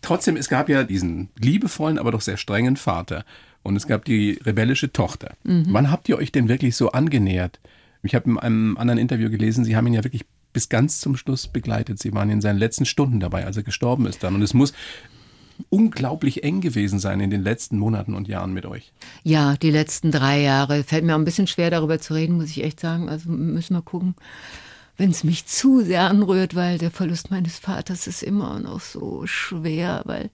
Trotzdem, es gab ja diesen liebevollen, aber doch sehr strengen Vater. Und es gab die rebellische Tochter. Wann habt ihr euch denn wirklich so angenähert? Ich habe in einem anderen Interview gelesen, Sie haben ihn ja wirklich bis ganz zum Schluss begleitet. Sie waren in seinen letzten Stunden dabei, als er gestorben ist dann. Und es muss unglaublich eng gewesen sein in den letzten Monaten und Jahren mit euch. Ja, die letzten drei Jahre. Fällt mir auch ein bisschen schwer, darüber zu reden, muss ich echt sagen. Also müssen wir gucken, wenn es mich zu sehr anrührt, weil der Verlust meines Vaters ist immer noch so schwer, weil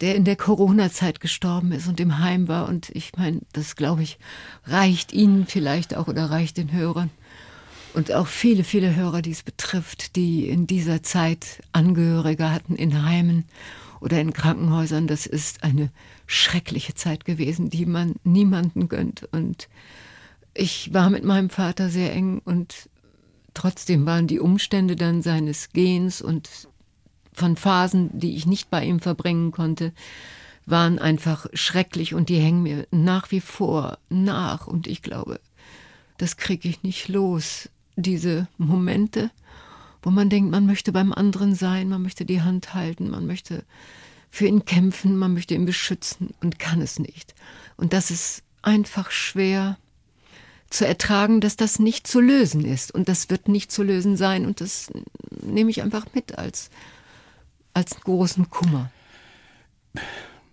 der in der Corona-Zeit gestorben ist und im Heim war. Und ich meine, das glaube ich, reicht Ihnen vielleicht auch oder reicht den Hörern. Und auch viele, viele Hörer, die es betrifft, die in dieser Zeit Angehörige hatten in Heimen oder in Krankenhäusern. Das ist eine schreckliche Zeit gewesen, die man niemanden gönnt. Und ich war mit meinem Vater sehr eng und trotzdem waren die Umstände dann seines Gehens und von Phasen, die ich nicht bei ihm verbringen konnte, waren einfach schrecklich und die hängen mir nach wie vor nach. Und ich glaube, das kriege ich nicht los. Diese Momente, wo man denkt, man möchte beim anderen sein, man möchte die Hand halten, man möchte für ihn kämpfen, man möchte ihn beschützen und kann es nicht. Und das ist einfach schwer zu ertragen, dass das nicht zu lösen ist. Und das wird nicht zu lösen sein. Und das nehme ich einfach mit als, als großen Kummer.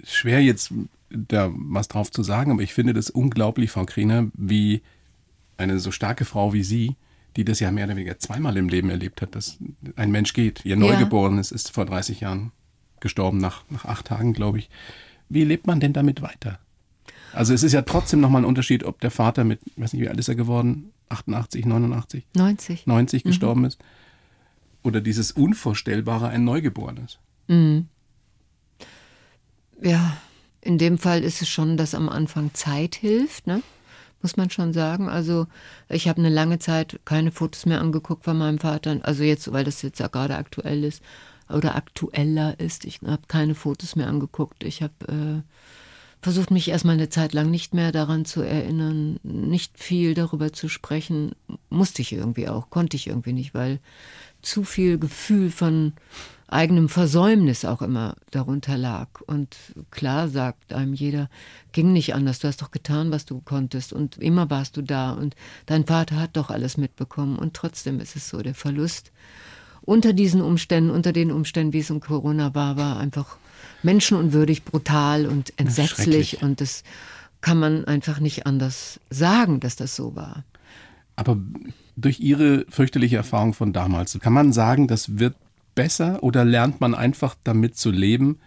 Schwer jetzt da was drauf zu sagen, aber ich finde das unglaublich, Frau Kriener, wie eine so starke Frau wie Sie, die das ja mehr oder weniger zweimal im Leben erlebt hat, dass ein Mensch geht. Ihr Neugeborenes ist vor 30 Jahren gestorben, nach, nach acht Tagen, glaube ich. Wie lebt man denn damit weiter? Also es ist ja trotzdem nochmal ein Unterschied, ob der Vater mit, ich weiß nicht, wie alt ist er geworden? 88, 89? 90. 90 gestorben ist. Oder dieses Unvorstellbare, ein Neugeborenes. Ja, in dem Fall ist es schon, dass am Anfang Zeit hilft, ne? muss man schon sagen. Also ich habe eine lange Zeit keine Fotos mehr angeguckt von meinem Vater. Also jetzt, weil das jetzt ja gerade aktuell ist oder aktueller ist. Ich habe keine Fotos mehr angeguckt. Ich habe äh, versucht, mich erstmal eine Zeit lang nicht mehr daran zu erinnern, nicht viel darüber zu sprechen. Musste ich irgendwie auch, konnte ich irgendwie nicht, weil zu viel Gefühl von eigenem Versäumnis auch immer darunter lag. Und klar sagt einem jeder, ging nicht anders, du hast doch getan, was du konntest und immer warst du da und dein Vater hat doch alles mitbekommen und trotzdem ist es so, der Verlust unter diesen Umständen, unter den Umständen, wie es um Corona war, war einfach menschenunwürdig, brutal und entsetzlich und das kann man einfach nicht anders sagen, dass das so war. Aber durch Ihre fürchterliche Erfahrung von damals, kann man sagen, das wird besser oder lernt man einfach damit zu leben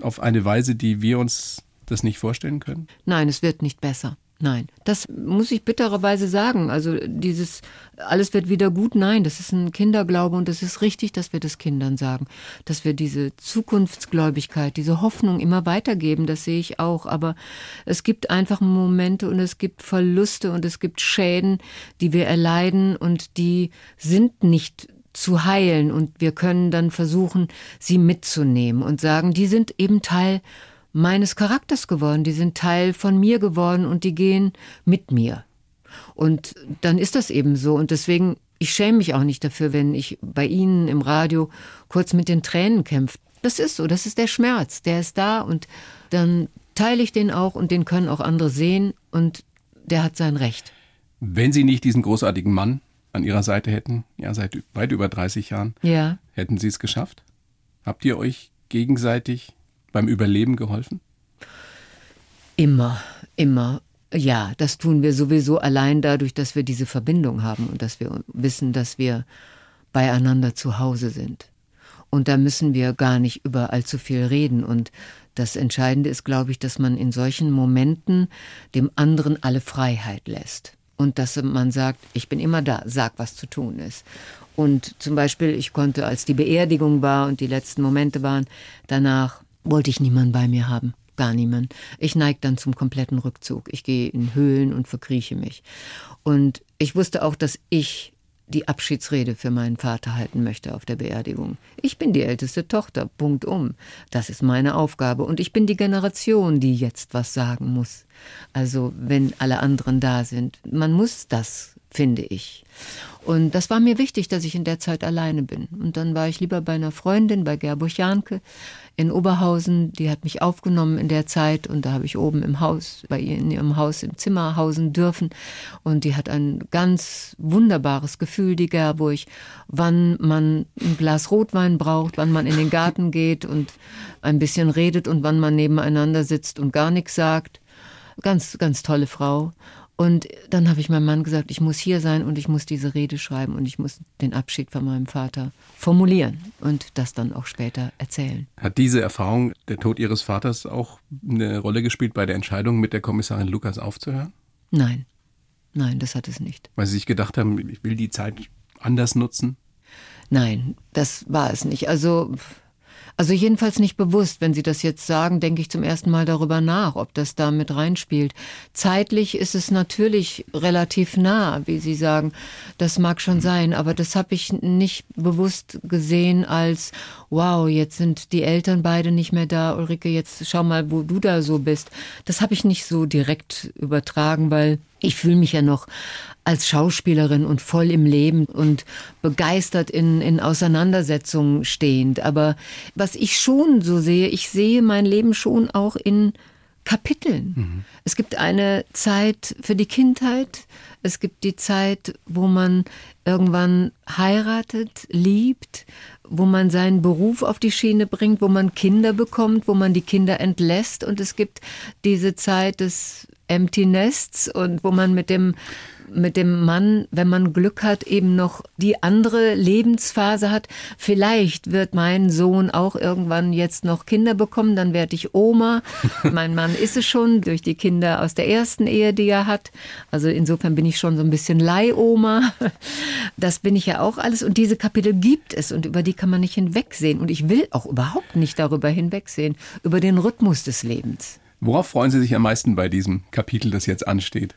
auf eine Weise, die wir uns das nicht vorstellen können? Nein, es wird nicht besser. Nein, das muss ich bittererweise sagen. Also dieses alles wird wieder gut, nein, das ist ein Kinderglaube und es ist richtig, dass wir das Kindern sagen, dass wir diese Zukunftsgläubigkeit, diese Hoffnung immer weitergeben, das sehe ich auch. Aber es gibt einfach Momente und es gibt Verluste und es gibt Schäden, die wir erleiden und die sind nicht zu heilen und wir können dann versuchen, sie mitzunehmen und sagen, die sind eben Teil meines Charakters geworden, die sind Teil von mir geworden und die gehen mit mir. Und dann ist das eben so und deswegen, ich schäme mich auch nicht dafür, wenn ich bei Ihnen im Radio kurz mit den Tränen kämpfe. Das ist so, das ist der Schmerz, der ist da und dann teile ich den auch und den können auch andere sehen und der hat sein Recht. Wenn Sie nicht diesen großartigen Mann an Ihrer Seite hätten, ja, seit weit über 30 Jahren, ja. hätten Sie es geschafft? Habt ihr euch gegenseitig beim Überleben geholfen? Immer, immer. Ja, das tun wir sowieso allein dadurch, dass wir diese Verbindung haben und dass wir wissen, dass wir beieinander zu Hause sind. Und da müssen wir gar nicht über allzu viel reden. Und das Entscheidende ist, glaube ich, dass man in solchen Momenten dem anderen alle Freiheit lässt. Und dass man sagt, ich bin immer da, sag, was zu tun ist. Und zum Beispiel, ich konnte, als die Beerdigung war und die letzten Momente waren, danach wollte ich niemanden bei mir haben. Gar niemand. Ich neige dann zum kompletten Rückzug. Ich gehe in Höhlen und verkrieche mich. Und ich wusste auch, dass ich die Abschiedsrede für meinen Vater halten möchte auf der Beerdigung. Ich bin die älteste Tochter, Punkt um. Das ist meine Aufgabe. Und ich bin die Generation, die jetzt was sagen muss. Also wenn alle anderen da sind. Man muss das, finde ich. Und das war mir wichtig, dass ich in der Zeit alleine bin. Und dann war ich lieber bei einer Freundin, bei Gerburg Janke in Oberhausen. Die hat mich aufgenommen in der Zeit und da habe ich oben im Haus, bei ihr in ihrem Haus im Zimmer hausen dürfen. Und die hat ein ganz wunderbares Gefühl, die Gerburg, wann man ein Glas Rotwein braucht, wann man in den Garten geht und ein bisschen redet und wann man nebeneinander sitzt und gar nichts sagt. Ganz, ganz tolle Frau. Und dann habe ich meinem Mann gesagt, ich muss hier sein und ich muss diese Rede schreiben und ich muss den Abschied von meinem Vater formulieren und das dann auch später erzählen. Hat diese Erfahrung, der Tod Ihres Vaters, auch eine Rolle gespielt bei der Entscheidung, mit der Kommissarin Lukas aufzuhören? Nein, nein, das hat es nicht. Weil Sie sich gedacht haben, ich will die Zeit anders nutzen? Nein, das war es nicht. Also also jedenfalls nicht bewusst. Wenn Sie das jetzt sagen, denke ich zum ersten Mal darüber nach, ob das da mit reinspielt. Zeitlich ist es natürlich relativ nah, wie Sie sagen. Das mag schon sein, aber das habe ich nicht bewusst gesehen als, wow, jetzt sind die Eltern beide nicht mehr da. Ulrike, jetzt schau mal, wo du da so bist. Das habe ich nicht so direkt übertragen, weil ich fühle mich ja noch als Schauspielerin und voll im Leben und begeistert in, in Auseinandersetzungen stehend. Aber was ich schon so sehe, ich sehe mein Leben schon auch in Kapiteln. Mhm. Es gibt eine Zeit für die Kindheit, es gibt die Zeit, wo man irgendwann heiratet, liebt, wo man seinen Beruf auf die Schiene bringt, wo man Kinder bekommt, wo man die Kinder entlässt und es gibt diese Zeit des Empty Nests und wo man mit dem mit dem Mann, wenn man Glück hat, eben noch die andere Lebensphase hat. Vielleicht wird mein Sohn auch irgendwann jetzt noch Kinder bekommen, dann werde ich Oma. mein Mann ist es schon durch die Kinder aus der ersten Ehe, die er hat. Also insofern bin ich schon so ein bisschen Leihoma. Das bin ich ja auch alles. Und diese Kapitel gibt es und über die kann man nicht hinwegsehen. Und ich will auch überhaupt nicht darüber hinwegsehen, über den Rhythmus des Lebens. Worauf freuen Sie sich am meisten bei diesem Kapitel, das jetzt ansteht?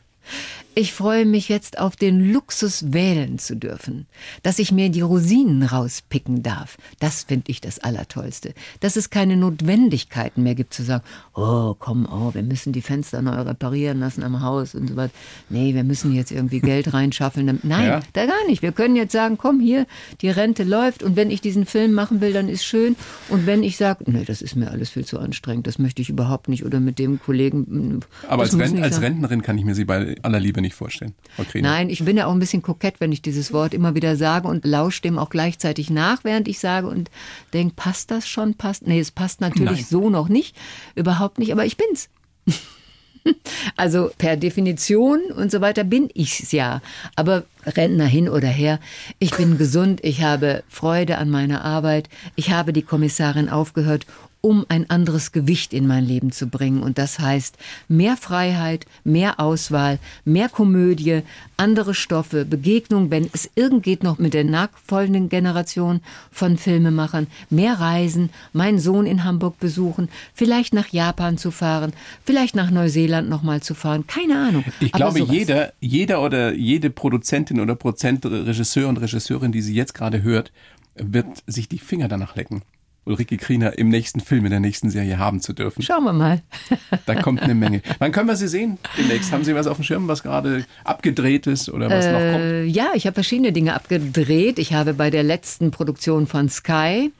Ich freue mich jetzt auf den Luxus wählen zu dürfen, dass ich mir die Rosinen rauspicken darf. Das finde ich das Allertollste. Dass es keine Notwendigkeiten mehr gibt zu sagen, oh, komm, oh, wir müssen die Fenster neu reparieren lassen am Haus und so weiter. Nee, wir müssen jetzt irgendwie Geld reinschaffeln. Nein, ja. da gar nicht. Wir können jetzt sagen, komm hier, die Rente läuft und wenn ich diesen Film machen will, dann ist schön. Und wenn ich sage, nee, das ist mir alles viel zu anstrengend, das möchte ich überhaupt nicht oder mit dem Kollegen. Aber als, Rent, als Rentnerin kann ich mir sie bei aller Liebe mir nicht vorstellen. Okay. Nein, ich bin ja auch ein bisschen kokett, wenn ich dieses Wort immer wieder sage und lausche dem auch gleichzeitig nach, während ich sage und denke, passt das schon? Passt? Nee, es passt natürlich Nein. so noch nicht. Überhaupt nicht, aber ich bin's. Also per Definition und so weiter bin ich's ja. Aber Rentner hin oder her, ich bin gesund, ich habe Freude an meiner Arbeit, ich habe die Kommissarin aufgehört, um ein anderes Gewicht in mein Leben zu bringen. Und das heißt mehr Freiheit, mehr Auswahl, mehr Komödie, andere Stoffe, Begegnung, wenn es irgend geht, noch mit der nachfolgenden Generation von Filmemachern, mehr Reisen, meinen Sohn in Hamburg besuchen, vielleicht nach Japan zu fahren, vielleicht nach Neuseeland nochmal zu fahren, keine Ahnung. Ich glaube, jeder, jeder oder jede Produzentin oder Produzent, Regisseur und Regisseurin, die sie jetzt gerade hört, wird sich die Finger danach lecken. Ulrike Kriener im nächsten Film, in der nächsten Serie haben zu dürfen. Schauen wir mal. da kommt eine Menge. Wann können wir Sie sehen demnächst? Haben Sie was auf dem Schirm, was gerade abgedreht ist oder was äh, noch kommt? Ja, ich habe verschiedene Dinge abgedreht. Ich habe bei der letzten Produktion von Sky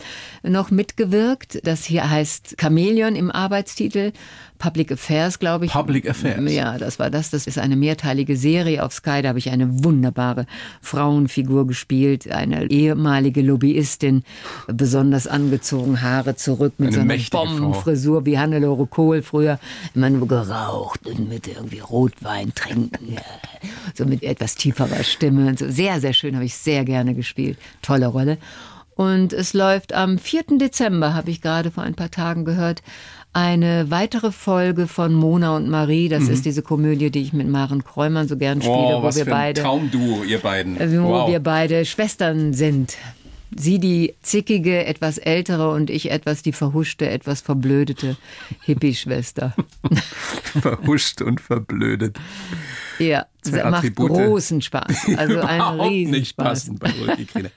noch mitgewirkt. Das hier heißt Chameleon im Arbeitstitel. Public Affairs, glaube ich. Public Affairs. Ja, das war das. Das ist eine mehrteilige Serie auf Sky. Da habe ich eine wunderbare Frauenfigur gespielt, eine ehemalige Lobbyistin, besonders angezogen, Haare zurück mit eine so einer Bombenfrisur wie Hannelore Kohl früher immer nur geraucht und mit irgendwie Rotwein trinken, so mit etwas tieferer Stimme. So sehr, sehr schön, habe ich sehr gerne gespielt. Tolle Rolle. Und es läuft am 4. Dezember, habe ich gerade vor ein paar Tagen gehört, eine weitere Folge von Mona und Marie. Das mhm. ist diese Komödie, die ich mit Maren Kräumann so gern spiele, oh, wo wir beide Traumduo, ihr beiden, wo wow. wir beide Schwestern sind. Sie die zickige, etwas ältere und ich etwas die verhuschte, etwas verblödete Hippie-Schwester. Verhuscht und verblödet. Ja, das macht Attribute, großen Spaß. Also einen riesen nicht Spaß. passend bei Ulrike Kriener.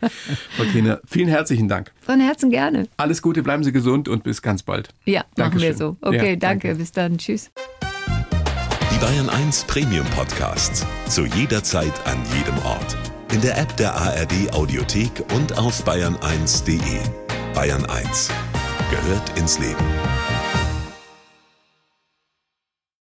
Frau Kriener, vielen herzlichen Dank. Von Herzen gerne. Alles Gute, bleiben Sie gesund und bis ganz bald. Ja, Dankeschön. machen wir so. Okay, ja, danke. danke. Bis dann. Tschüss. Die Bayern 1 Premium Podcasts. Zu jeder Zeit, an jedem Ort. In der App der ARD Audiothek und auf bayern1.de. Bayern 1 gehört ins Leben.